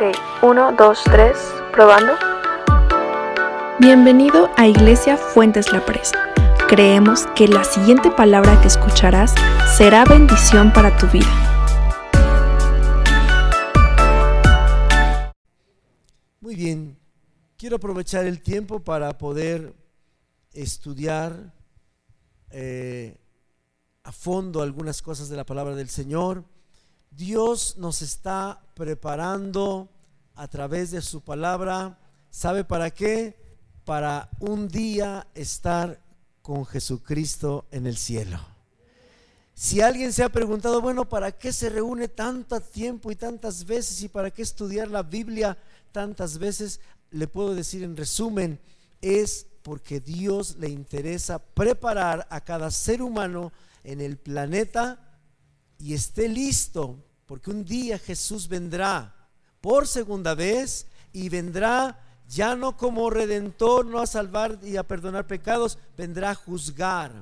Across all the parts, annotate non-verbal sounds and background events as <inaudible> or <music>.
Ok, uno, dos, tres, probando. Bienvenido a Iglesia Fuentes La Presa. Creemos que la siguiente palabra que escucharás será bendición para tu vida. Muy bien, quiero aprovechar el tiempo para poder estudiar eh, a fondo algunas cosas de la palabra del Señor. Dios nos está preparando a través de su palabra. ¿Sabe para qué? Para un día estar con Jesucristo en el cielo. Si alguien se ha preguntado, bueno, ¿para qué se reúne tanto tiempo y tantas veces y para qué estudiar la Biblia tantas veces? Le puedo decir en resumen, es porque Dios le interesa preparar a cada ser humano en el planeta y esté listo, porque un día Jesús vendrá por segunda vez y vendrá ya no como redentor, no a salvar y a perdonar pecados, vendrá a juzgar.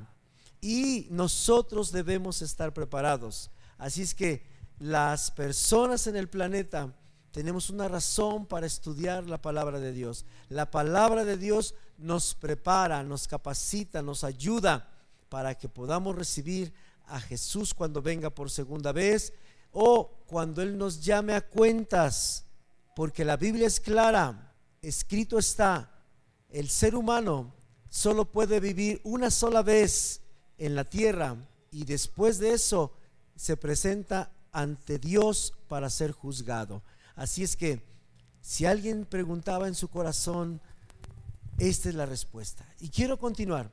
Y nosotros debemos estar preparados. Así es que las personas en el planeta tenemos una razón para estudiar la palabra de Dios. La palabra de Dios nos prepara, nos capacita, nos ayuda para que podamos recibir a Jesús cuando venga por segunda vez o cuando Él nos llame a cuentas, porque la Biblia es clara, escrito está, el ser humano solo puede vivir una sola vez en la tierra y después de eso se presenta ante Dios para ser juzgado. Así es que si alguien preguntaba en su corazón, esta es la respuesta. Y quiero continuar,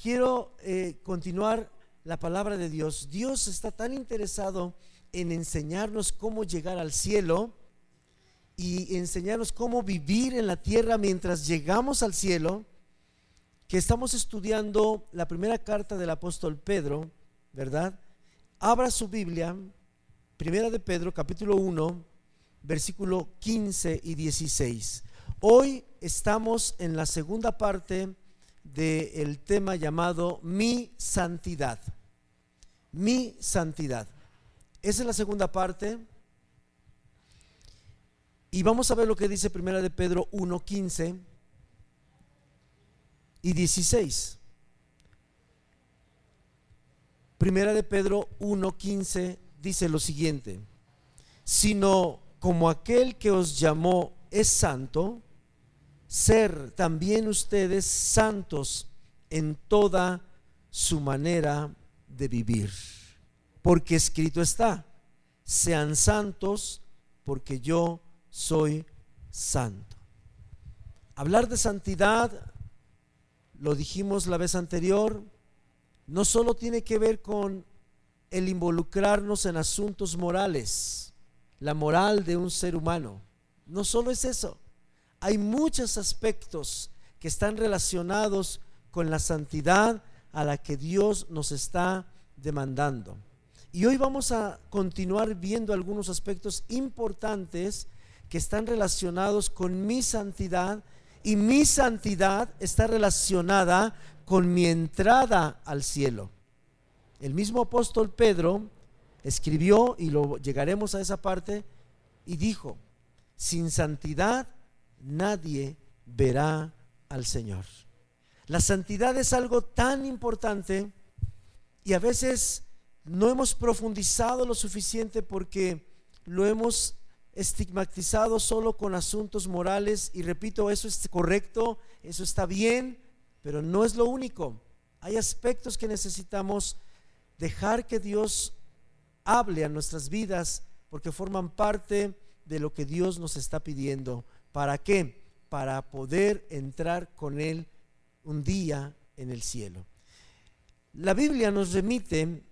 quiero eh, continuar la palabra de Dios. Dios está tan interesado en enseñarnos cómo llegar al cielo y enseñarnos cómo vivir en la tierra mientras llegamos al cielo, que estamos estudiando la primera carta del apóstol Pedro, ¿verdad? Abra su Biblia, primera de Pedro, capítulo 1, versículo 15 y 16. Hoy estamos en la segunda parte del tema llamado Mi Santidad. Mi Santidad. Esa es la segunda parte. Y vamos a ver lo que dice Primera de Pedro 1, 15 y 16. Primera de Pedro 1, 15 dice lo siguiente, sino como aquel que os llamó es santo, ser también ustedes santos en toda su manera de vivir. Porque escrito está, sean santos porque yo soy santo. Hablar de santidad, lo dijimos la vez anterior, no solo tiene que ver con el involucrarnos en asuntos morales, la moral de un ser humano. No solo es eso, hay muchos aspectos que están relacionados con la santidad a la que Dios nos está demandando. Y hoy vamos a continuar viendo algunos aspectos importantes que están relacionados con mi santidad y mi santidad está relacionada con mi entrada al cielo. El mismo apóstol Pedro escribió, y lo llegaremos a esa parte, y dijo, sin santidad nadie verá al Señor. La santidad es algo tan importante y a veces no hemos profundizado lo suficiente porque lo hemos estigmatizado solo con asuntos morales y repito, eso es correcto, eso está bien, pero no es lo único. Hay aspectos que necesitamos dejar que Dios hable a nuestras vidas porque forman parte de lo que Dios nos está pidiendo. ¿Para qué? Para poder entrar con Él un día en el cielo. La Biblia nos remite,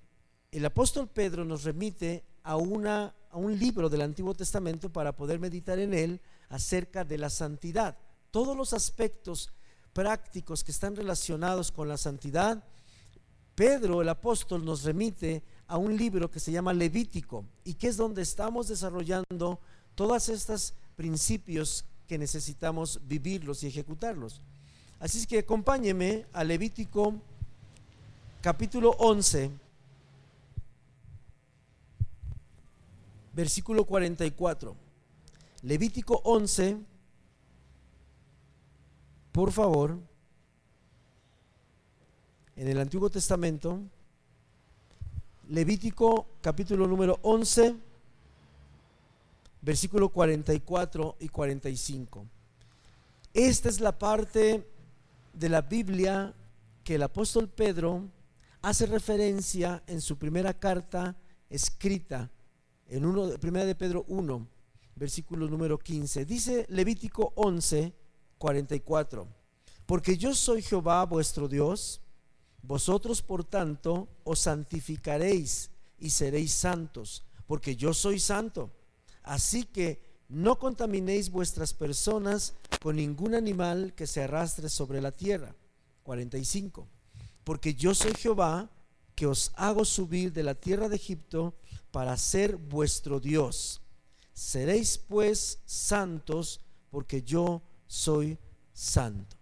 el apóstol Pedro nos remite a, una, a un libro del Antiguo Testamento para poder meditar en él acerca de la santidad. Todos los aspectos prácticos que están relacionados con la santidad, Pedro el apóstol nos remite a un libro que se llama Levítico y que es donde estamos desarrollando todos estos principios que necesitamos vivirlos y ejecutarlos. Así es que acompáñeme a Levítico capítulo 11, versículo 44. Levítico 11, por favor, en el Antiguo Testamento, Levítico capítulo número 11, versículo 44 y 45. Esta es la parte de la Biblia que el apóstol Pedro hace referencia en su primera carta escrita en uno, primera de Pedro 1, versículo número 15. Dice Levítico 11, 44. Porque yo soy Jehová vuestro Dios, vosotros por tanto os santificaréis y seréis santos, porque yo soy santo. Así que no contaminéis vuestras personas con ningún animal que se arrastre sobre la tierra. 45. Porque yo soy Jehová que os hago subir de la tierra de Egipto para ser vuestro Dios. Seréis pues santos porque yo soy santo.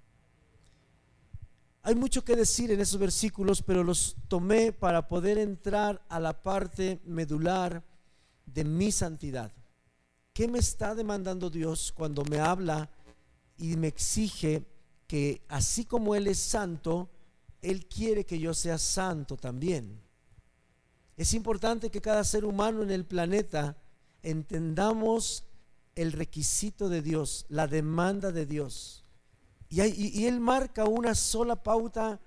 Hay mucho que decir en esos versículos, pero los tomé para poder entrar a la parte medular de mi santidad. ¿Qué me está demandando Dios cuando me habla y me exige que así como Él es santo, Él quiere que yo sea santo también? Es importante que cada ser humano en el planeta entendamos el requisito de Dios, la demanda de Dios. Y, Él marca una sola pauta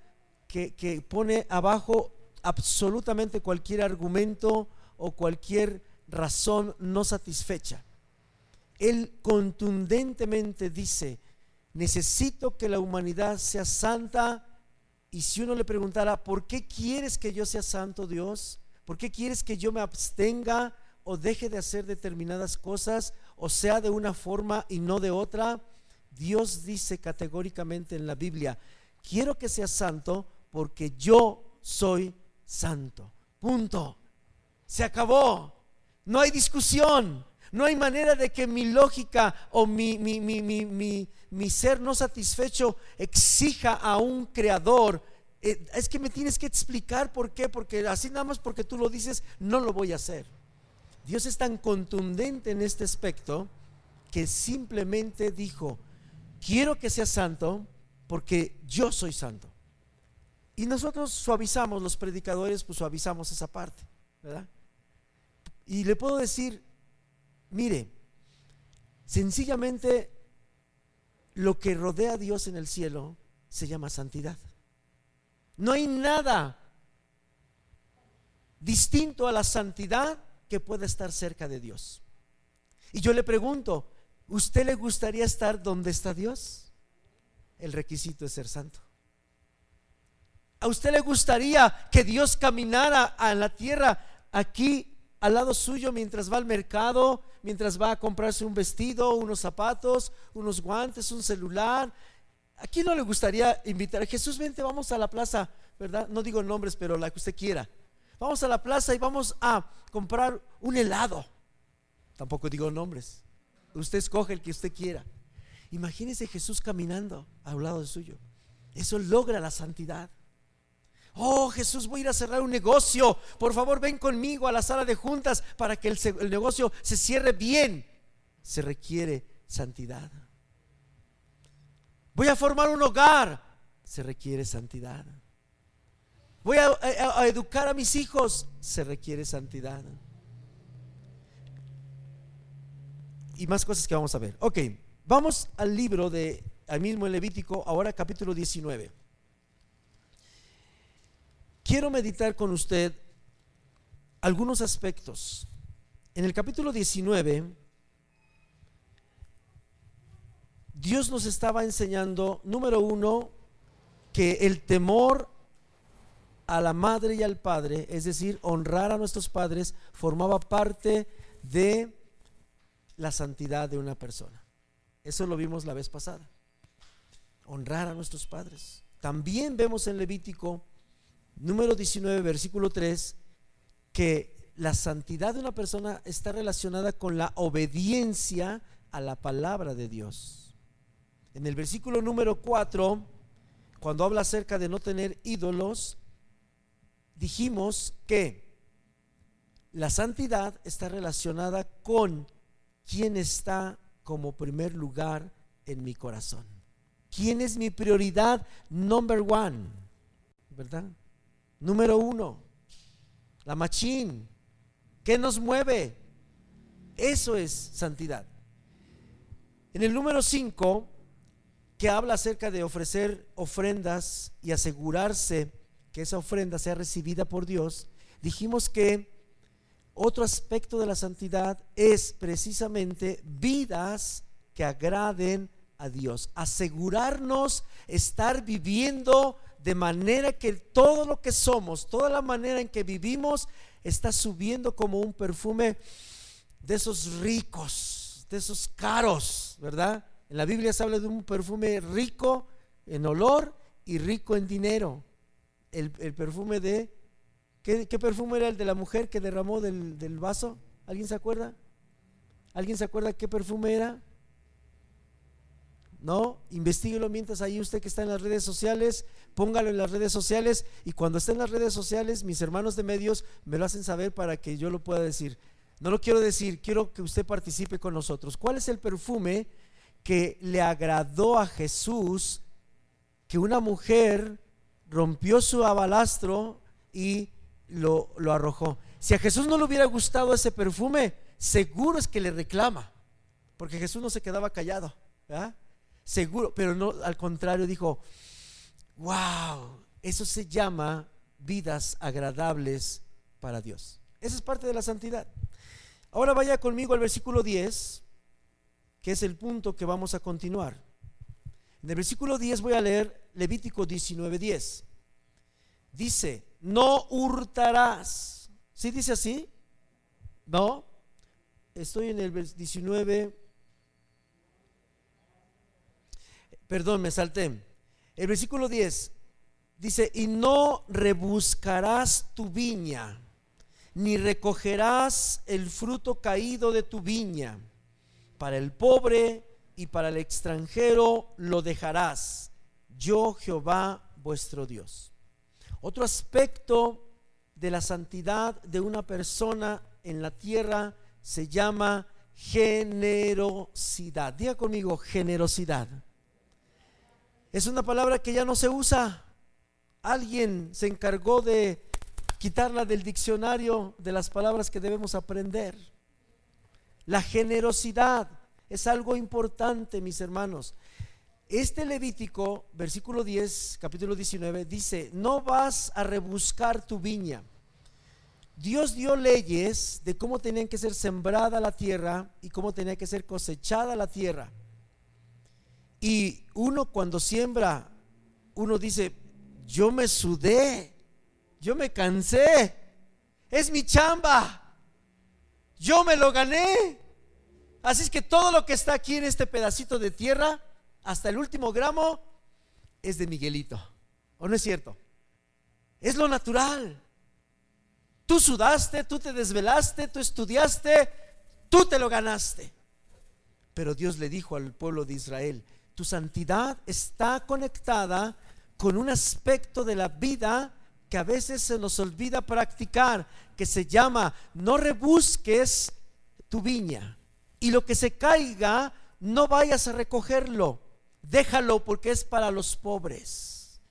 que, pone abajo absolutamente cualquier argumento o cualquier razón no satisfecha. Él contundentemente dice, necesito que la humanidad sea santa. Y si uno le preguntara, ¿por qué quieres que yo sea santo, Dios? ¿Por qué quieres que yo me abstenga o deje de hacer determinadas cosas o sea de una forma y no de otra? Dios dice categóricamente en la Biblia, quiero que sea santo porque yo soy santo. Punto. Se acabó. No hay discusión. No hay manera de que mi lógica o mi, mi, ser no satisfecho exija a un creador. Eh, es que me tienes que explicar por qué, porque así nada más porque tú lo dices, no lo voy a hacer. Dios es tan contundente en este aspecto que simplemente dijo, quiero que seas santo porque yo soy santo. Y nosotros suavizamos, los predicadores, pues suavizamos esa parte, ¿verdad? Y le puedo decir, Mire, sencillamente lo que rodea a Dios en el cielo se llama santidad. No hay nada distinto a la santidad que pueda estar cerca de Dios. Y yo le pregunto, ¿usted le gustaría estar donde está Dios? El requisito es ser santo. ¿A usted le gustaría que Dios caminara a la tierra aquí al lado suyo mientras va al mercado, mientras va a comprarse un vestido, unos zapatos, unos guantes, un celular. ¿A quién no le gustaría invitar? Jesús, vente, vamos a la plaza, ¿verdad? No digo nombres, pero la que usted quiera. Vamos a la plaza y vamos a comprar un helado. Tampoco digo nombres. Usted escoge el que usted quiera. Imagínese Jesús caminando al lado suyo. Eso logra la santidad. Oh Jesús, voy a ir a cerrar un negocio. Por favor, ven conmigo a la sala de juntas para que el, negocio se cierre bien. Se requiere santidad. Voy a formar un hogar. Se requiere santidad. Voy a, educar a mis hijos. Se requiere santidad. Y más cosas que vamos a ver. Ok, vamos al libro de, al mismo Levítico, ahora capítulo 19 quiero meditar con usted algunos aspectos. En el capítulo 19, Dios nos estaba enseñando, número uno, que el temor a la madre y al padre, es decir, honrar a nuestros padres, formaba parte de la santidad de una persona. Eso lo vimos la vez pasada. Honrar a nuestros padres. También vemos en Levítico número 19, versículo 3, que la santidad de una persona está relacionada con la obediencia a la palabra de Dios. En el versículo número 4, cuando habla acerca de no tener ídolos, dijimos que la santidad está relacionada con quién está como primer lugar en mi corazón. ¿Quién es mi prioridad number one? ¿Verdad? Número uno, la machín. ¿Qué nos mueve? Eso es santidad. En el número 5, que habla acerca de ofrecer ofrendas y asegurarse que esa ofrenda sea recibida por Dios, dijimos que otro aspecto de la santidad es precisamente vidas que agraden a Dios. Asegurarnos estar viviendo de manera que todo lo que somos, toda la manera en que vivimos, está subiendo como un perfume de esos ricos, de esos caros, ¿verdad? En la Biblia se habla de un perfume rico en olor y rico en dinero. El, perfume de... ¿qué, perfume era el de la mujer que derramó del, del vaso? ¿Alguien se acuerda? ¿Alguien se acuerda qué perfume era? ¿no? Investíguelo mientras ahí usted que está en las redes sociales, póngalo en las redes sociales y cuando esté en las redes sociales, mis hermanos de medios me lo hacen saber para que yo lo pueda decir. No lo quiero decir, quiero que usted participe con nosotros. ¿Cuál es el perfume que le agradó a Jesús que una mujer rompió su abalastro y lo, lo arrojó? Si a Jesús no le hubiera gustado ese perfume, seguro es que le reclama, porque Jesús no se quedaba callado. ¿verdad? seguro, pero no, al contrario, dijo, wow, eso se llama vidas agradables para Dios. Esa es parte de la santidad. Ahora vaya conmigo al versículo 10, que es el punto que vamos a continuar. En el versículo 10 voy a leer Levítico 19:10. Dice, no hurtarás. ¿Sí dice así? No. Estoy en el 19, Perdón, me salté. El versículo 10 dice, y no rebuscarás tu viña, ni recogerás el fruto caído de tu viña. Para el pobre y para el extranjero lo dejarás. Yo Jehová vuestro Dios. Otro aspecto de la santidad de una persona en la tierra se llama generosidad. Diga conmigo, generosidad. Es una palabra que ya no se usa. Alguien se encargó de quitarla del diccionario de las palabras que debemos aprender. La generosidad es algo importante, mis hermanos. Este Levítico, versículo 10, capítulo 19, dice, no vas a rebuscar tu viña. Dios dio leyes de cómo tenía que ser sembrada la tierra y cómo tenía que ser cosechada la tierra. Y uno cuando siembra, uno dice, yo me sudé, yo me cansé, es mi chamba, yo me lo gané. Así es que todo lo que está aquí en este pedacito de tierra, hasta el último gramo, es de Miguelito. ¿O no es cierto? Es lo natural. Tú sudaste, tú te desvelaste, tú estudiaste, tú te lo ganaste. Pero Dios le dijo al pueblo de Israel, tu santidad está conectada con un aspecto de la vida que a veces se nos olvida practicar, que se llama no rebusques tu viña y lo que se caiga no vayas a recogerlo, déjalo porque es para los pobres.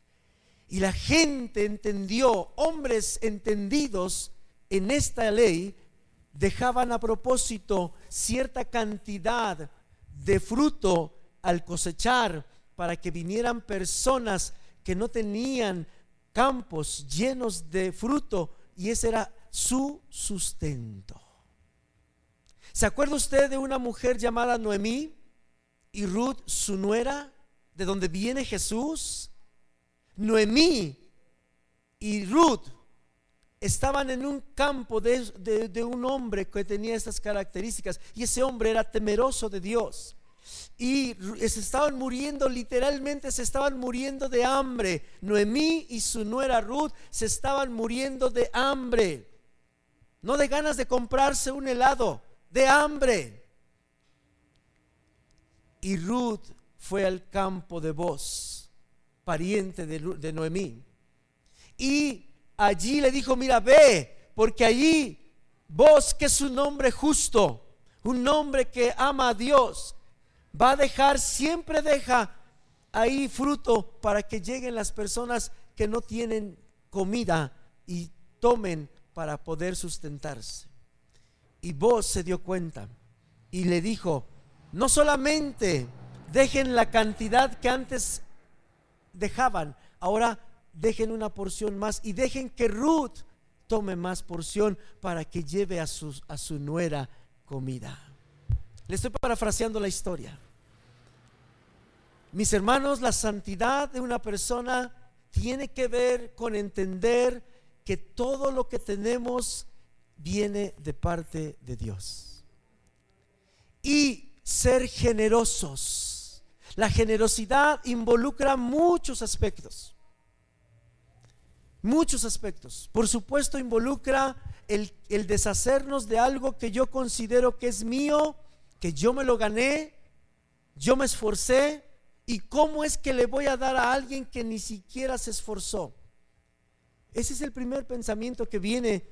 Y la gente entendió, hombres entendidos en esta ley, dejaban a propósito cierta cantidad de fruto al cosechar para que vinieran personas que no tenían campos llenos de fruto y ese era su sustento. ¿Se acuerda usted de una mujer llamada Noemí y Ruth, su nuera, de donde viene Jesús? Noemí y Ruth estaban en un campo de, de, un hombre que tenía estas características y ese hombre era temeroso de Dios y se estaban muriendo, literalmente se estaban muriendo de hambre. Noemí y su nuera Ruth se estaban muriendo de hambre. No de ganas de comprarse un helado, de hambre. Y Ruth fue al campo de Boz, pariente de, de Noemí. Y allí le dijo, mira, ve, porque allí vos, que es un hombre justo, un hombre que ama a Dios, va a dejar, siempre deja ahí fruto para que lleguen las personas que no tienen comida y tomen para poder sustentarse. Y vos se dio cuenta y le dijo, no solamente dejen la cantidad que antes dejaban, ahora dejen una porción más y dejen que Ruth tome más porción para que lleve a su, a su nuera comida. Le estoy parafraseando la historia. Mis hermanos, la santidad de una persona tiene que ver con entender que todo lo que tenemos viene de parte de Dios. Y ser generosos. La generosidad involucra muchos aspectos. Muchos aspectos. Por supuesto, involucra el, el, deshacernos de algo que yo considero que es mío, que yo me lo gané, yo me esforcé, ¿Y cómo es que le voy a dar a alguien que ni siquiera se esforzó? Ese es el primer pensamiento que viene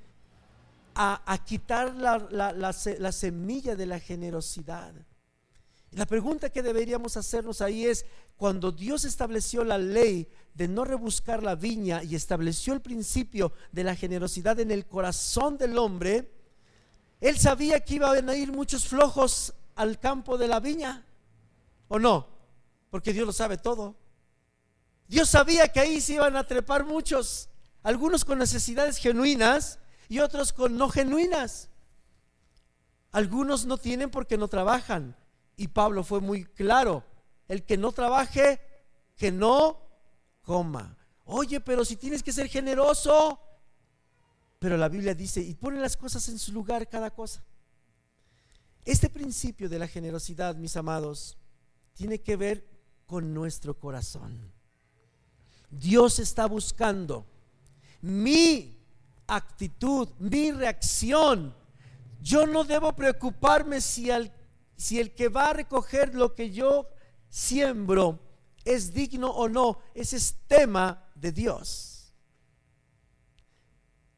a, quitar la, semilla de la generosidad. La pregunta que deberíamos hacernos ahí es, cuando Dios estableció la ley de no rebuscar la viña y estableció el principio de la generosidad en el corazón del hombre, Él sabía que iban a ir muchos flojos al campo de la viña, ¿o no? porque Dios lo sabe todo. Dios sabía que ahí se iban a trepar muchos, algunos con necesidades genuinas y otros con no genuinas. Algunos no tienen porque no trabajan. Y Pablo fue muy claro, el que no trabaje, que no coma. Oye, pero si tienes que ser generoso, pero la Biblia dice, y pone las cosas en su lugar cada cosa. Este principio de la generosidad, mis amados, tiene que ver con nuestro corazón. Dios está buscando mi actitud, mi reacción. Yo no debo preocuparme si, el que va a recoger lo que yo siembro es digno o no. Ese es tema de Dios.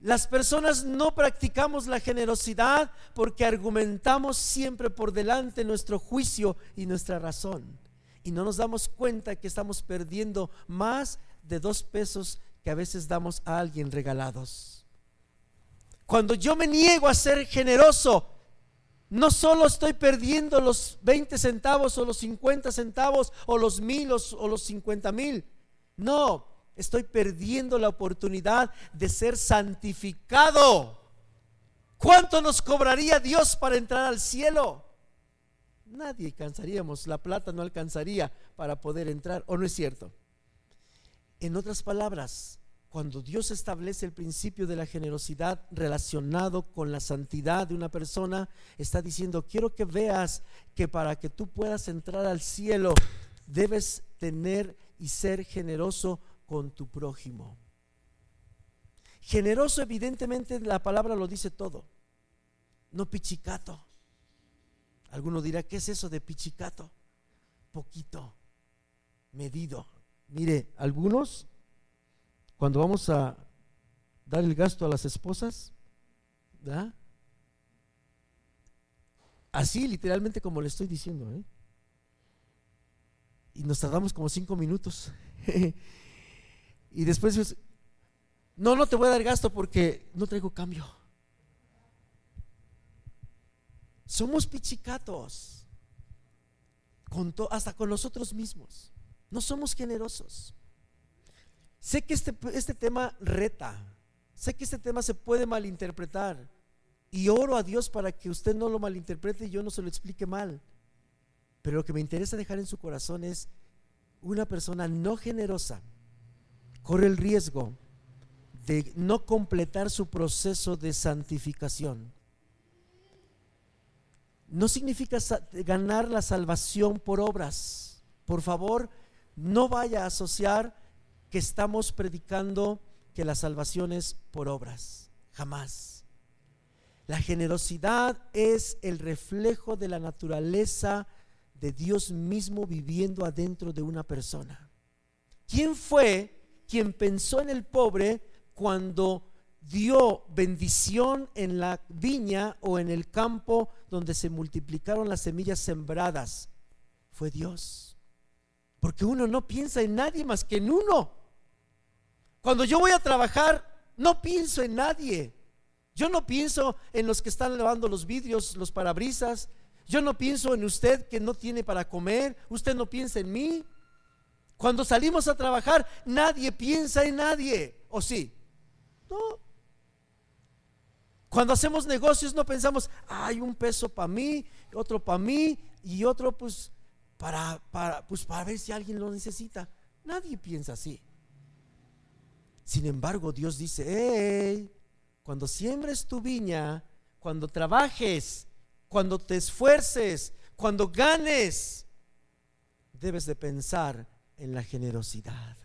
Las personas no practicamos la generosidad porque argumentamos siempre por delante nuestro juicio y nuestra razón y no nos damos cuenta que estamos perdiendo más de dos pesos que a veces damos a alguien regalados. Cuando yo me niego a ser generoso, no solo estoy perdiendo los 20 centavos o los 50 centavos o los mil o los 50 mil. No, estoy perdiendo la oportunidad de ser santificado. ¿Cuánto nos cobraría Dios para entrar al cielo? nadie alcanzaríamos, la plata no alcanzaría para poder entrar, ¿o no es cierto? En otras palabras, cuando Dios establece el principio de la generosidad relacionado con la santidad de una persona, está diciendo, quiero que veas que para que tú puedas entrar al cielo, debes tener y ser generoso con tu prójimo. Generoso, evidentemente, la palabra lo dice todo, no pichicato. Alguno dirá, ¿qué es eso de pichicato? Poquito, medido. Mire, algunos, cuando vamos a dar el gasto a las esposas, ¿verdad? Así literalmente como le estoy diciendo, ¿eh? Y nos tardamos como cinco minutos. <laughs> y después, no, no te voy a dar gasto porque no traigo cambio. Somos pichicatos, hasta con nosotros mismos. No somos generosos. Sé que este, este tema reta, sé que este tema se puede malinterpretar y oro a Dios para que usted no lo malinterprete y yo no se lo explique mal. Pero lo que me interesa dejar en su corazón es una persona no generosa corre el riesgo de no completar su proceso de santificación no significa ganar la salvación por obras. Por favor, no vaya a asociar que estamos predicando que la salvación es por obras. Jamás. La generosidad es el reflejo de la naturaleza de Dios mismo viviendo adentro de una persona. ¿Quién fue quien pensó en el pobre cuando dio bendición en la viña o en el campo donde se multiplicaron las semillas sembradas. fue Dios. Porque uno no piensa en nadie más que en uno. Cuando yo voy a trabajar, no pienso en nadie. Yo no pienso en los que están lavando los vidrios, los parabrisas. Yo no pienso en usted que no tiene para comer. Usted no piensa en mí. Cuando salimos a trabajar, nadie piensa en nadie. ¿O sí? No. Cuando hacemos negocios no pensamos, hay un peso para mí, otro para mí y otro pues para, para, pues para ver si alguien lo necesita. Nadie piensa así. Sin embargo, Dios dice, cuando siembres tu viña, cuando trabajes, cuando te esfuerces, cuando ganes, debes de pensar en la generosidad.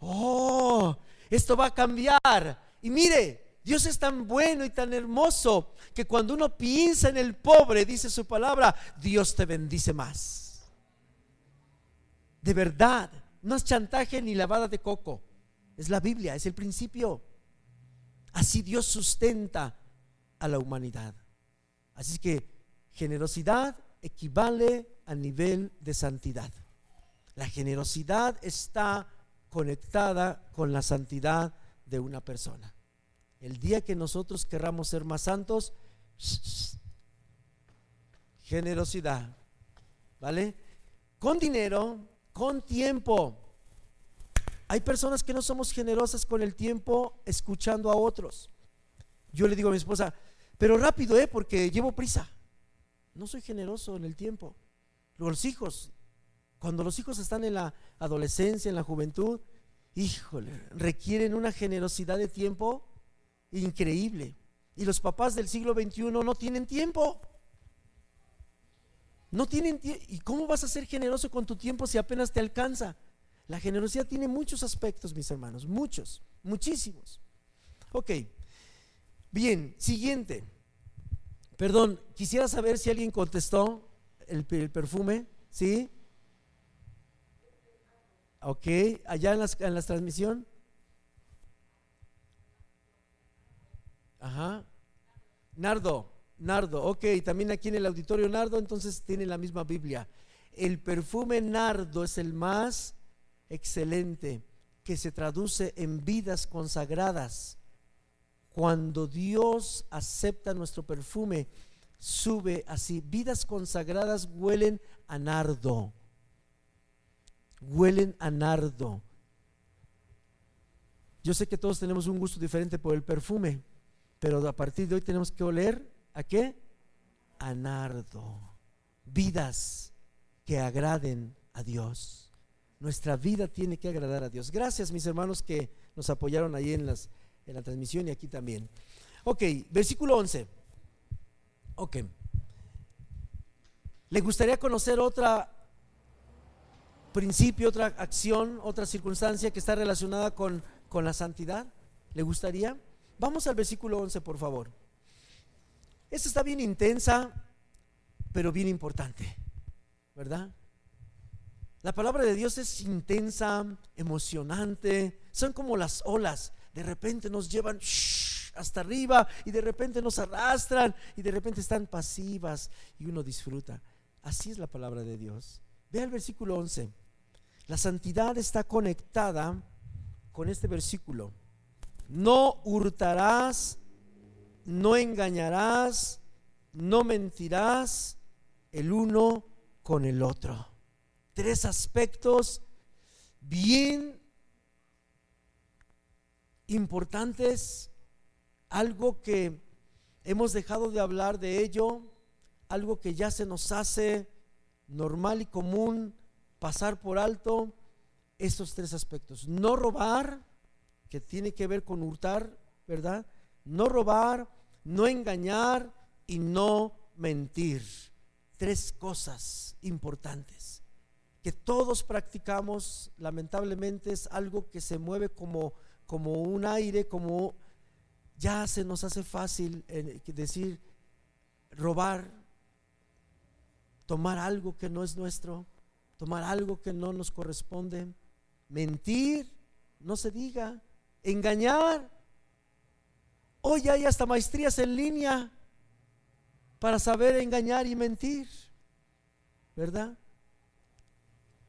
Oh, esto va a cambiar. Y mire, Dios es tan bueno y tan hermoso que cuando uno piensa en el pobre, dice su palabra, Dios te bendice más. De verdad, no es chantaje ni lavada de coco. Es la Biblia, es el principio. Así Dios sustenta a la humanidad. Así que generosidad equivale a nivel de santidad. La generosidad está conectada con la santidad de una persona. El día que nosotros querramos ser más santos, generosidad, ¿vale? Con dinero, con tiempo. Hay personas que no somos generosas con el tiempo escuchando a otros. Yo le digo a mi esposa, pero rápido, ¿eh? Porque llevo prisa. No soy generoso en el tiempo. Los hijos, cuando los hijos están en la adolescencia, en la juventud, híjole, requieren una generosidad de tiempo increíble. Y los papás del siglo XXI no tienen tiempo. No tienen tiempo. ¿Y cómo vas a ser generoso con tu tiempo si apenas te alcanza? La generosidad tiene muchos aspectos, mis hermanos, muchos, muchísimos. Ok, bien, siguiente. Perdón, quisiera saber si alguien contestó el, el perfume, ¿sí? Ok, allá en, las, en la transmisión. Ajá. Nardo, Nardo, ok, también aquí en el auditorio Nardo, entonces tiene la misma Biblia. El perfume Nardo es el más excelente que se traduce en vidas consagradas. Cuando Dios acepta nuestro perfume, sube así. Vidas consagradas huelen a nardo. Huelen a nardo. Yo sé que todos tenemos un gusto diferente por el perfume, pero a partir de hoy tenemos que oler a qué? A nardo. Vidas que agraden a Dios. Nuestra vida tiene que agradar a Dios. Gracias mis hermanos que nos apoyaron ahí en, las, en la transmisión y aquí también. Ok, versículo 11. Ok. ¿Le gustaría conocer otra principio, otra acción, otra circunstancia que está relacionada con, con la santidad? ¿Le gustaría? Vamos al versículo 11, por favor. Esta está bien intensa, pero bien importante, ¿verdad? La palabra de Dios es intensa, emocionante, son como las olas, de repente nos llevan hasta arriba y de repente nos arrastran y de repente están pasivas y uno disfruta. Así es la palabra de Dios. Ve el versículo 11. La santidad está conectada con este versículo no hurtarás, no engañarás, no mentirás el uno con el otro. Tres aspectos bien importantes, algo que hemos dejado de hablar de ello, algo que ya se nos hace normal y común pasar por alto, estos tres aspectos. No robar, que tiene que ver con hurtar, ¿verdad? No robar, no engañar y no mentir. Tres cosas importantes que todos practicamos, lamentablemente es algo que se mueve como, como un aire, como ya se nos hace fácil eh, decir robar, tomar algo que no es nuestro, tomar algo que no nos corresponde, mentir, no se diga, engañar. Hoy hay hasta maestrías en línea para saber engañar y mentir, ¿verdad?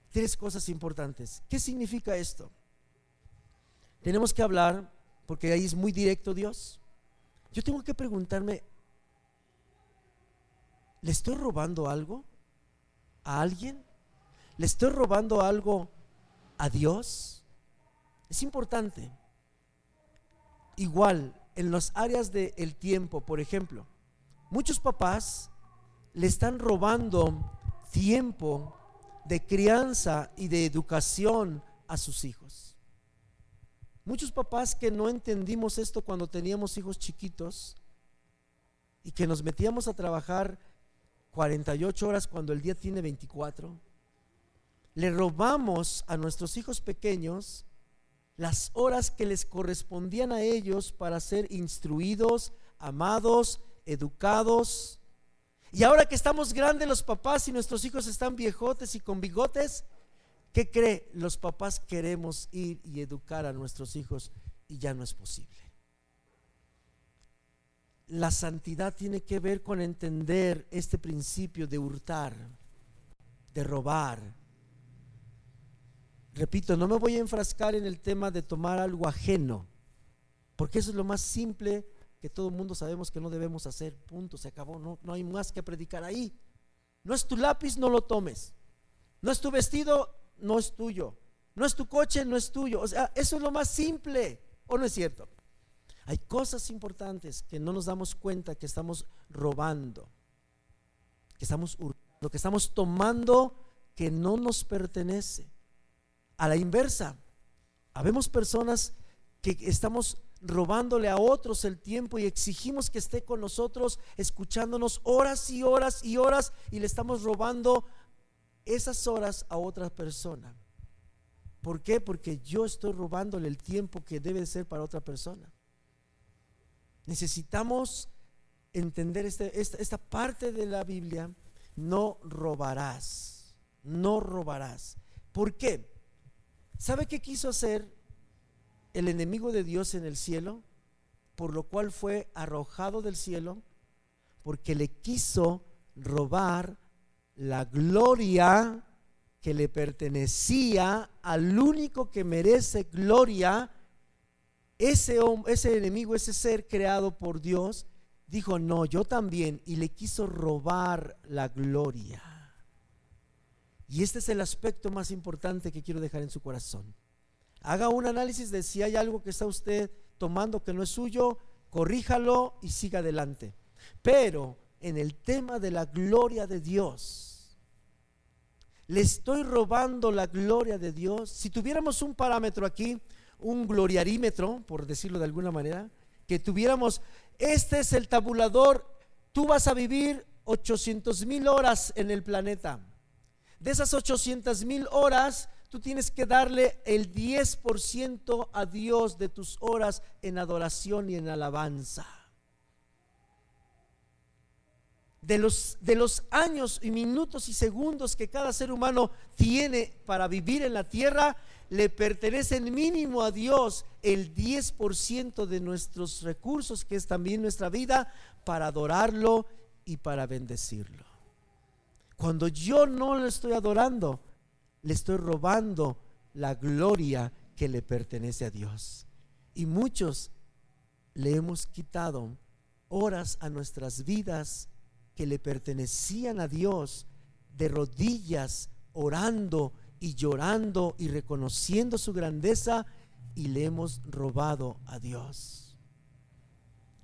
tres cosas importantes. ¿Qué significa esto? Tenemos que hablar, porque ahí es muy directo Dios. Yo tengo que preguntarme, ¿le estoy robando algo a alguien? ¿Le estoy robando algo a Dios? Es importante. Igual, en las áreas del tiempo, por ejemplo, muchos papás le están robando tiempo de crianza y de educación a sus hijos. Muchos papás que no entendimos esto cuando teníamos hijos chiquitos y que nos metíamos a trabajar 48 horas cuando el día tiene 24, le robamos a nuestros hijos pequeños las horas que les correspondían a ellos para ser instruidos, amados, educados. Y ahora que estamos grandes los papás y nuestros hijos están viejotes y con bigotes, ¿qué cree? Los papás queremos ir y educar a nuestros hijos y ya no es posible. La santidad tiene que ver con entender este principio de hurtar, de robar, Repito, no me voy a enfrascar en el tema de tomar algo ajeno, porque eso es lo más simple que todo el mundo sabemos que no debemos hacer. Punto, se acabó, no, no hay más que predicar ahí. No es tu lápiz, no lo tomes. No es tu vestido, no es tuyo. No es tu coche, no es tuyo. O sea, eso es lo más simple, ¿o no es cierto? Hay cosas importantes que no nos damos cuenta que estamos robando, que estamos lo que estamos tomando que no nos pertenece. A la inversa, habemos personas que estamos robándole a otros el tiempo y exigimos que esté con nosotros escuchándonos horas y horas y horas y le estamos robando esas horas a otra persona. ¿Por qué? Porque yo estoy robándole el tiempo que debe ser para otra persona. Necesitamos entender este, esta, esta parte de la Biblia. No robarás, no robarás. ¿Por qué? ¿Sabe qué quiso hacer el enemigo de Dios en el cielo? Por lo cual fue arrojado del cielo, porque le quiso robar la gloria que le pertenecía al único que merece gloria, ese, ese enemigo, ese ser creado por Dios, dijo, no, yo también, y le quiso robar la gloria. Y este es el aspecto más importante que quiero dejar en su corazón. Haga un análisis de si hay algo que está usted tomando que no es suyo, corríjalo y siga adelante. Pero en el tema de la gloria de Dios, le estoy robando la gloria de Dios. Si tuviéramos un parámetro aquí, un gloriarímetro, por decirlo de alguna manera, que tuviéramos, este es el tabulador, tú vas a vivir 800 mil horas en el planeta. De esas 800 mil horas, tú tienes que darle el 10% a Dios de tus horas en adoración y en alabanza. De los, de los años y minutos y segundos que cada ser humano tiene para vivir en la tierra, le pertenecen mínimo a Dios el 10% de nuestros recursos, que es también nuestra vida, para adorarlo y para bendecirlo. Cuando yo no le estoy adorando, le estoy robando la gloria que le pertenece a Dios. Y muchos le hemos quitado horas a nuestras vidas que le pertenecían a Dios de rodillas, orando y llorando y reconociendo su grandeza y le hemos robado a Dios.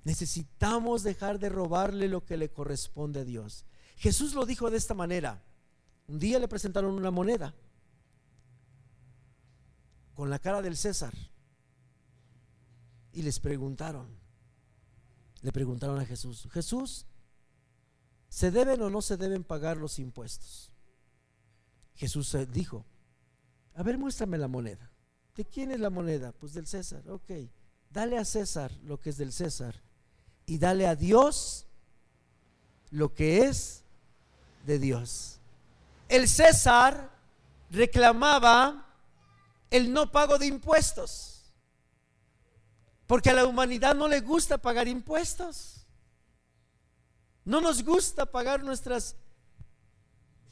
Necesitamos dejar de robarle lo que le corresponde a Dios. Jesús lo dijo de esta manera. Un día le presentaron una moneda con la cara del César y les preguntaron, le preguntaron a Jesús, Jesús, ¿se deben o no se deben pagar los impuestos? Jesús dijo, a ver, muéstrame la moneda. ¿De quién es la moneda? Pues del César. Ok, dale a César lo que es del César y dale a Dios lo que es de Dios. El César reclamaba el no pago de impuestos, porque a la humanidad no le gusta pagar impuestos. No nos gusta pagar nuestras...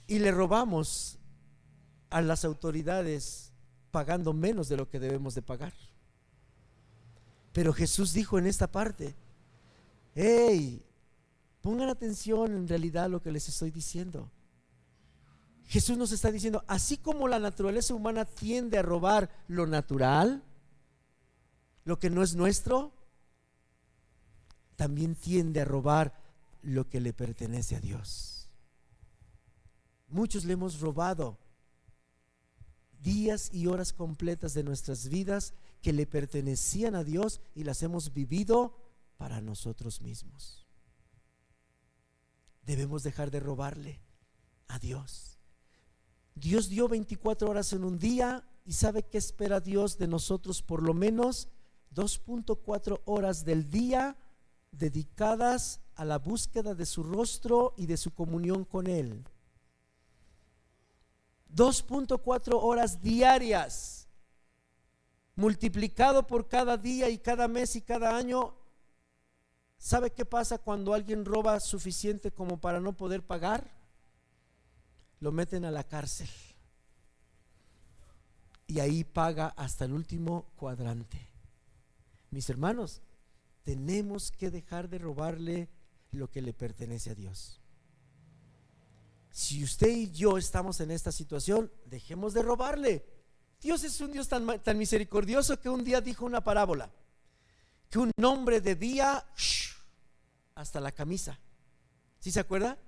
Y le robamos a las autoridades pagando menos de lo que debemos de pagar. Pero Jesús dijo en esta parte, hey, pongan atención en realidad a lo que les estoy diciendo. Jesús nos está diciendo, así como la naturaleza humana tiende a robar lo natural, lo que no es nuestro, también tiende a robar lo que le pertenece a Dios. Muchos le hemos robado días y horas completas de nuestras vidas que le pertenecían a Dios y las hemos vivido para nosotros mismos. Debemos dejar de robarle a Dios. Dios dio 24 horas en un día y sabe que espera Dios de nosotros por lo menos 2.4 horas del día dedicadas a la búsqueda de su rostro y de su comunión con Él. 2.4 horas diarias, multiplicado por cada día y cada mes y cada año. ¿Sabe qué pasa cuando alguien roba suficiente como para no poder pagar? Lo meten a la cárcel. Y ahí paga hasta el último cuadrante. Mis hermanos, tenemos que dejar de robarle lo que le pertenece a Dios. Si usted y yo estamos en esta situación, dejemos de robarle. Dios es un Dios tan, tan misericordioso que un día dijo una parábola, que un hombre debía hasta la camisa. ¿Sí se acuerda?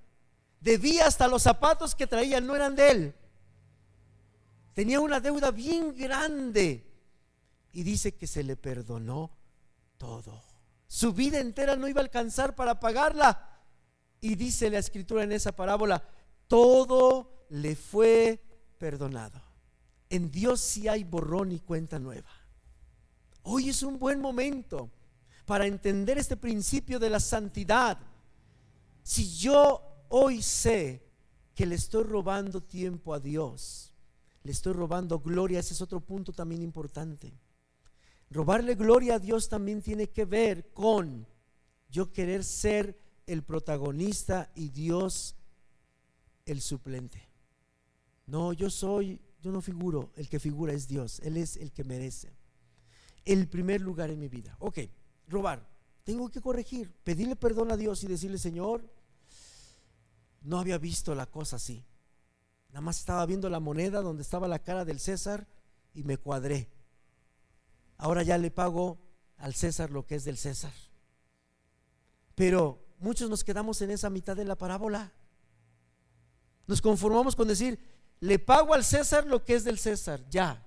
Debía hasta los zapatos que traía, no eran de él. Tenía una deuda bien grande y dice que se le perdonó todo. Su vida entera no iba a alcanzar para pagarla. Y dice la escritura en esa parábola, todo le fue perdonado. En Dios sí hay borrón y cuenta nueva. Hoy es un buen momento para entender este principio de la santidad. Si yo hoy sé que le estoy robando tiempo a Dios, le estoy robando gloria, ese es otro punto también importante. Robarle gloria a Dios también tiene que ver con yo querer ser el protagonista y Dios el suplente. No, yo soy, yo no figuro, el que figura es Dios, Él es el que merece. El primer lugar en mi vida. Ok, robar. Tengo que corregir, pedirle perdón a Dios y decirle, Señor, no había visto la cosa así. Nada más estaba viendo la moneda donde estaba la cara del César y me cuadré. Ahora ya le pago al César lo que es del César. Pero muchos nos quedamos en esa mitad de la parábola. Nos conformamos con decir, le pago al César lo que es del César, ya.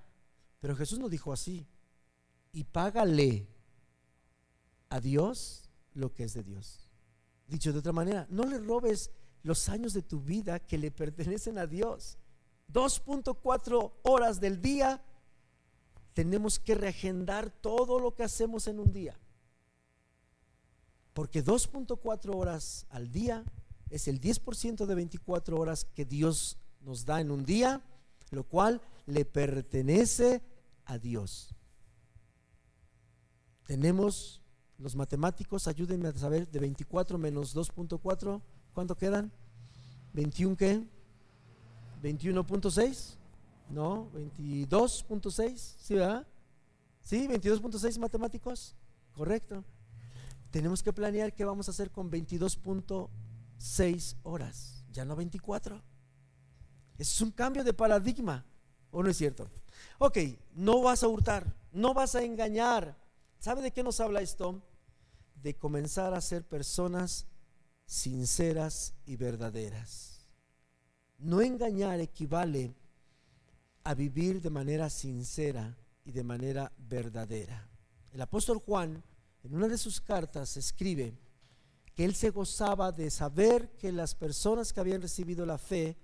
Pero Jesús no dijo así. Y págale a Dios lo que es de Dios. Dicho de otra manera, no le robes los años de tu vida que le pertenecen a Dios. 2.4 horas del día tenemos que reagendar todo lo que hacemos en un día. Porque 2.4 horas al día es el 10% de 24 horas que Dios nos da en un día, lo cual le pertenece a Dios. Tenemos los matemáticos, ayúdenme a saber, de 24 menos 2.4, ¿cuánto quedan? ¿21 qué? ¿21.6? No, 22.6, ¿sí verdad? ¿Sí? ¿22.6 matemáticos? Correcto. Tenemos que planear qué vamos a hacer con 22.6 seis horas, ya no 24. Es un cambio de paradigma, ¿o no es cierto? Ok, no vas a hurtar, no vas a engañar. ¿Sabe de qué nos habla esto? De comenzar a ser personas sinceras y verdaderas. No engañar equivale a vivir de manera sincera y de manera verdadera. El apóstol Juan, en una de sus cartas, escribe, que él se gozaba de saber que las personas que habían recibido la fe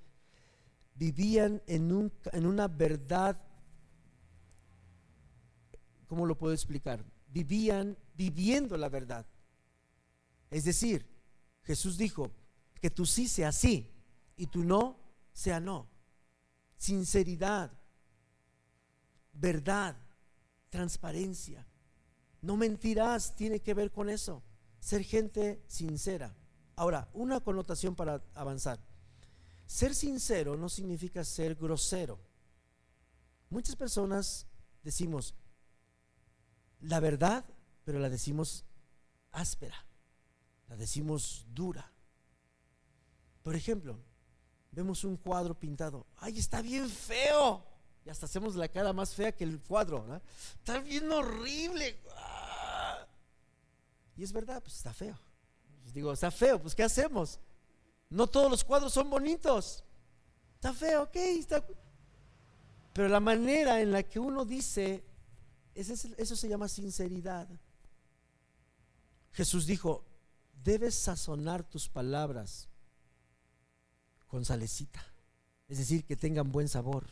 vivían en, un, en una verdad, ¿cómo lo puedo explicar? Vivían viviendo la verdad. Es decir, Jesús dijo que tú sí sea sí y tú no sea no. Sinceridad, verdad, transparencia. No mentirás, tiene que ver con eso ser gente sincera. Ahora, una connotación para avanzar. Ser sincero no significa ser grosero. Muchas personas decimos la verdad, pero la decimos áspera, la decimos dura. Por ejemplo, vemos un cuadro pintado, ay, está bien feo. Y hasta hacemos la cara más fea que el cuadro. Está bien horrible. Y es verdad, pues está feo. Pues digo, está feo, pues ¿qué hacemos? No todos los cuadros son bonitos. Está feo, ok, está. Pero la manera en la que uno dice, eso se llama sinceridad. Jesús dijo, debes sazonar tus palabras con salecita, es decir, que tengan buen sabor.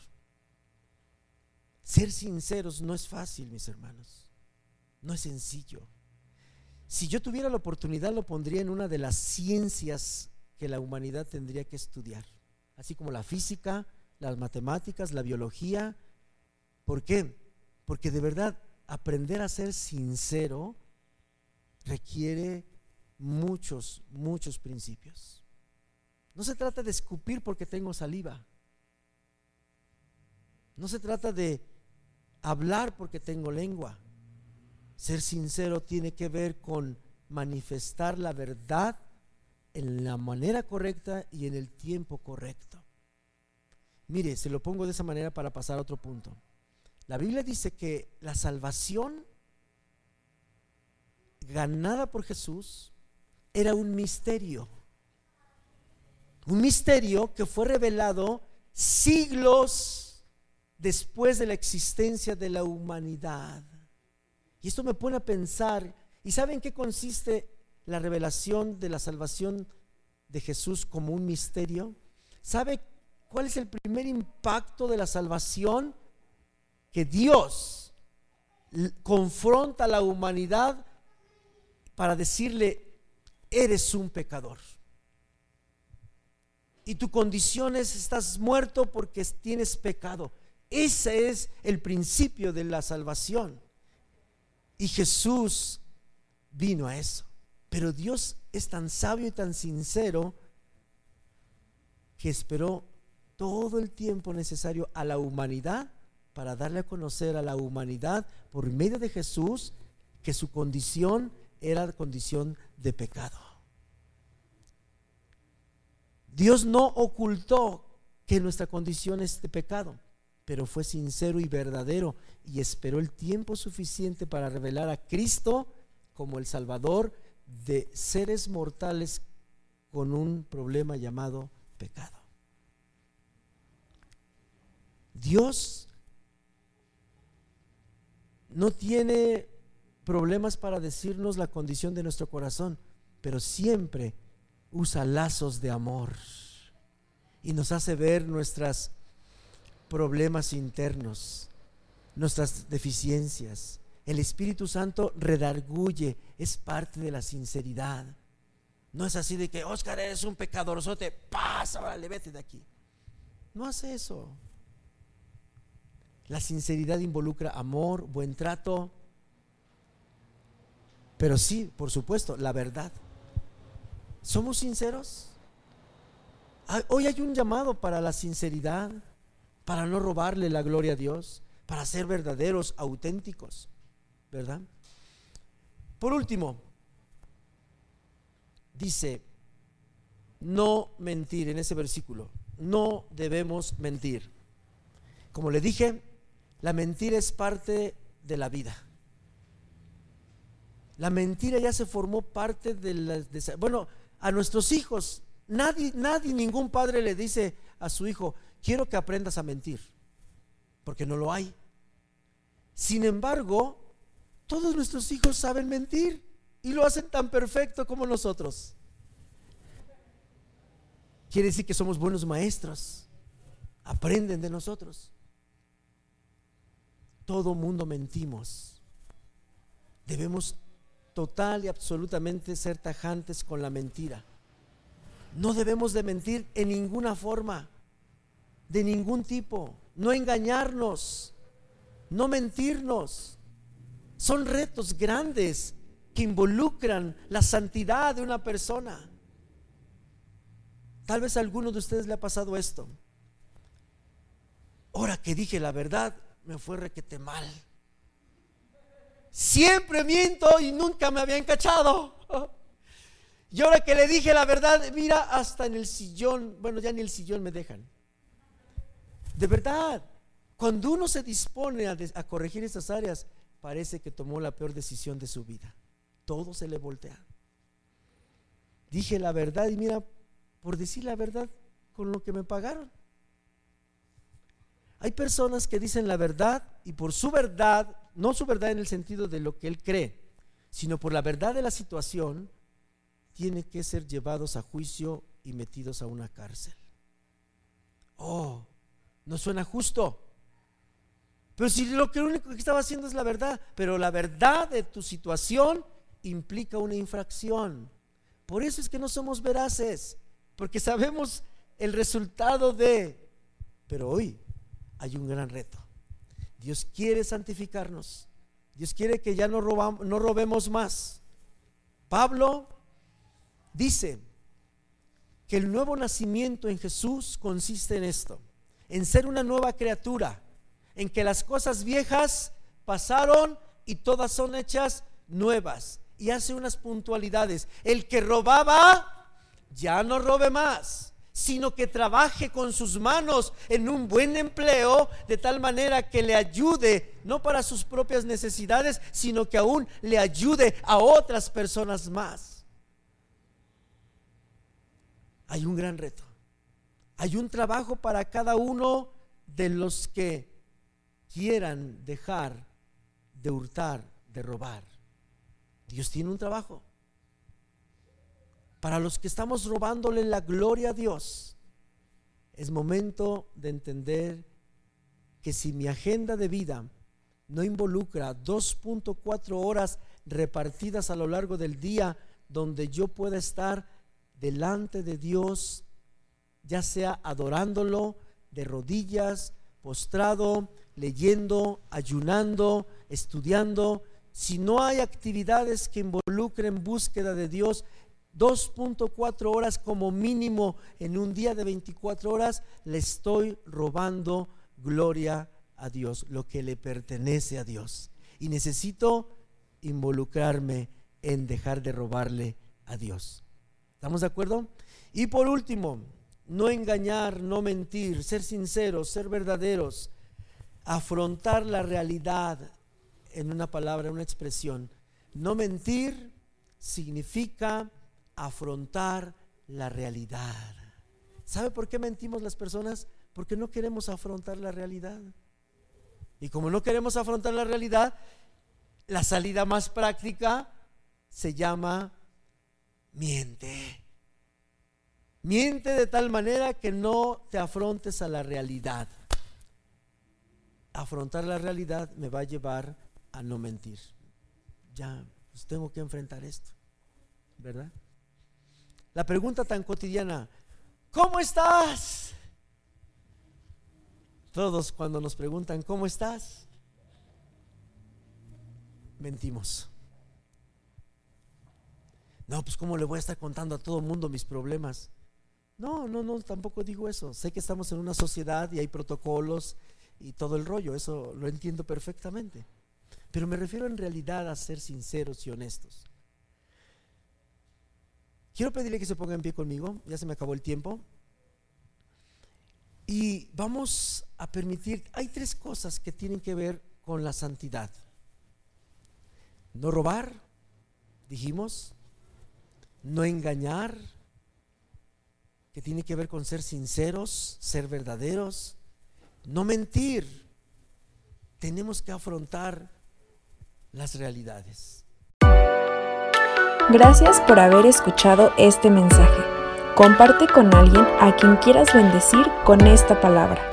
Ser sinceros no es fácil, mis hermanos, no es sencillo. Si yo tuviera la oportunidad, lo pondría en una de las ciencias que la humanidad tendría que estudiar, así como la física, las matemáticas, la biología. ¿Por qué? Porque de verdad aprender a ser sincero requiere muchos, muchos principios. No se trata de escupir porque tengo saliva. No se trata de hablar porque tengo lengua. Ser sincero tiene que ver con manifestar la verdad en la manera correcta y en el tiempo correcto. Mire, se lo pongo de esa manera para pasar a otro punto. La Biblia dice que la salvación ganada por Jesús era un misterio. Un misterio que fue revelado siglos después de la existencia de la humanidad. Y esto me pone a pensar, ¿y saben qué consiste la revelación de la salvación de Jesús como un misterio? ¿Sabe cuál es el primer impacto de la salvación? Que Dios confronta a la humanidad para decirle, eres un pecador. Y tu condición es, estás muerto porque tienes pecado. Ese es el principio de la salvación. Y Jesús vino a eso. Pero Dios es tan sabio y tan sincero que esperó todo el tiempo necesario a la humanidad para darle a conocer a la humanidad por medio de Jesús que su condición era condición de pecado. Dios no ocultó que nuestra condición es de pecado, pero fue sincero y verdadero y esperó el tiempo suficiente para revelar a Cristo como el Salvador de seres mortales con un problema llamado pecado. Dios no tiene problemas para decirnos la condición de nuestro corazón, pero siempre usa lazos de amor y nos hace ver nuestros problemas internos, nuestras deficiencias. El Espíritu Santo redarguye, es parte de la sinceridad. No es así de que, Oscar, eres un pecadorzote, pasa, vale, vete de aquí. No hace eso. La sinceridad involucra amor, buen trato, pero sí, por supuesto, la verdad. ¿Somos sinceros? Hoy hay un llamado para la sinceridad, para no robarle la gloria a Dios, para ser verdaderos, auténticos, ¿verdad? Por último, dice, no mentir en ese versículo, no debemos mentir. Como le dije, la mentira es parte de la vida. La mentira ya se formó parte de la... bueno, a nuestros hijos, nadie, nadie, ningún padre le dice a su hijo, quiero que aprendas a mentir, porque no lo hay. Sin embargo, todos nuestros hijos saben mentir y lo hacen tan perfecto como nosotros. Quiere decir que somos buenos maestros, aprenden de nosotros. Todo mundo mentimos. Debemos total y absolutamente ser tajantes con la mentira. No debemos de mentir en ninguna forma, de ningún tipo, no engañarnos, no mentirnos. Son retos grandes que involucran la santidad de una persona. Tal vez a alguno de ustedes le ha pasado esto. Ahora que dije la verdad, me fue requete mal. Siempre miento y nunca me habían cachado. Y ahora que le dije la verdad, mira, hasta en el sillón, bueno, ya ni el sillón me dejan. De verdad, cuando uno se dispone a, corregir esas áreas, parece que tomó la peor decisión de su vida. Todo se le voltea. Dije la verdad y mira, por decir la verdad, con lo que me pagaron. Hay personas que dicen la verdad y por su verdad, no su verdad en el sentido de lo que él cree, sino por la verdad de la situación, tienen que ser llevados a juicio y metidos a una cárcel. Oh, no suena justo. Pero si lo que único que estaba haciendo es la verdad, pero la verdad de tu situación implica una infracción. Por eso es que no somos veraces, porque sabemos el resultado de... Pero hoy hay un gran reto. Dios quiere santificarnos. Dios quiere que ya no, robamos, no robemos más. Pablo dice que el nuevo nacimiento en Jesús consiste en esto, en ser una nueva criatura, en que las cosas viejas pasaron y todas son hechas nuevas. Y hace unas puntualidades. El que robaba, ya no robe más sino que trabaje con sus manos en un buen empleo de tal manera que le ayude, no para sus propias necesidades, sino que aún le ayude a otras personas más. Hay un gran reto. Hay un trabajo para cada uno de los que quieran dejar de hurtar, de robar. Dios tiene un trabajo para los que estamos robándole la gloria a Dios, es momento de entender que si mi agenda de vida no involucra 2.4 horas repartidas a lo largo del día donde yo pueda estar delante de Dios, ya sea adorándolo de rodillas, postrado, leyendo, ayunando, estudiando, si no hay actividades que involucren búsqueda de Dios, 2.4 horas como mínimo en un día de 24 horas, le estoy robando gloria a Dios, lo que le pertenece a Dios. Y necesito involucrarme en dejar de robarle a Dios. ¿Estamos de acuerdo? Y por último, no engañar, no mentir, ser sinceros, ser verdaderos, afrontar la realidad en una palabra, una expresión. No mentir significa afrontar la realidad. ¿Sabe por qué mentimos las personas? Porque no queremos afrontar la realidad. Y como no queremos afrontar la realidad, la salida más práctica se llama miente. Miente de tal manera que no te afrontes a la realidad. Afrontar la realidad me va a llevar a no mentir. Ya, pues tengo que enfrentar esto, ¿verdad? La pregunta tan cotidiana, ¿cómo estás? Todos cuando nos preguntan, ¿cómo estás? Mentimos. No, pues ¿cómo le voy a estar contando a todo el mundo mis problemas? No, no, no, tampoco digo eso. Sé que estamos en una sociedad y hay protocolos y todo el rollo, eso lo entiendo perfectamente. Pero me refiero en realidad a ser sinceros y honestos. Quiero pedirle que se ponga en pie conmigo, ya se me acabó el tiempo. Y vamos a permitir, hay tres cosas que tienen que ver con la santidad. No robar, dijimos, no engañar, que tiene que ver con ser sinceros, ser verdaderos, no mentir. Tenemos que afrontar las realidades. Gracias por haber escuchado este mensaje. Comparte con alguien a quien quieras bendecir con esta palabra.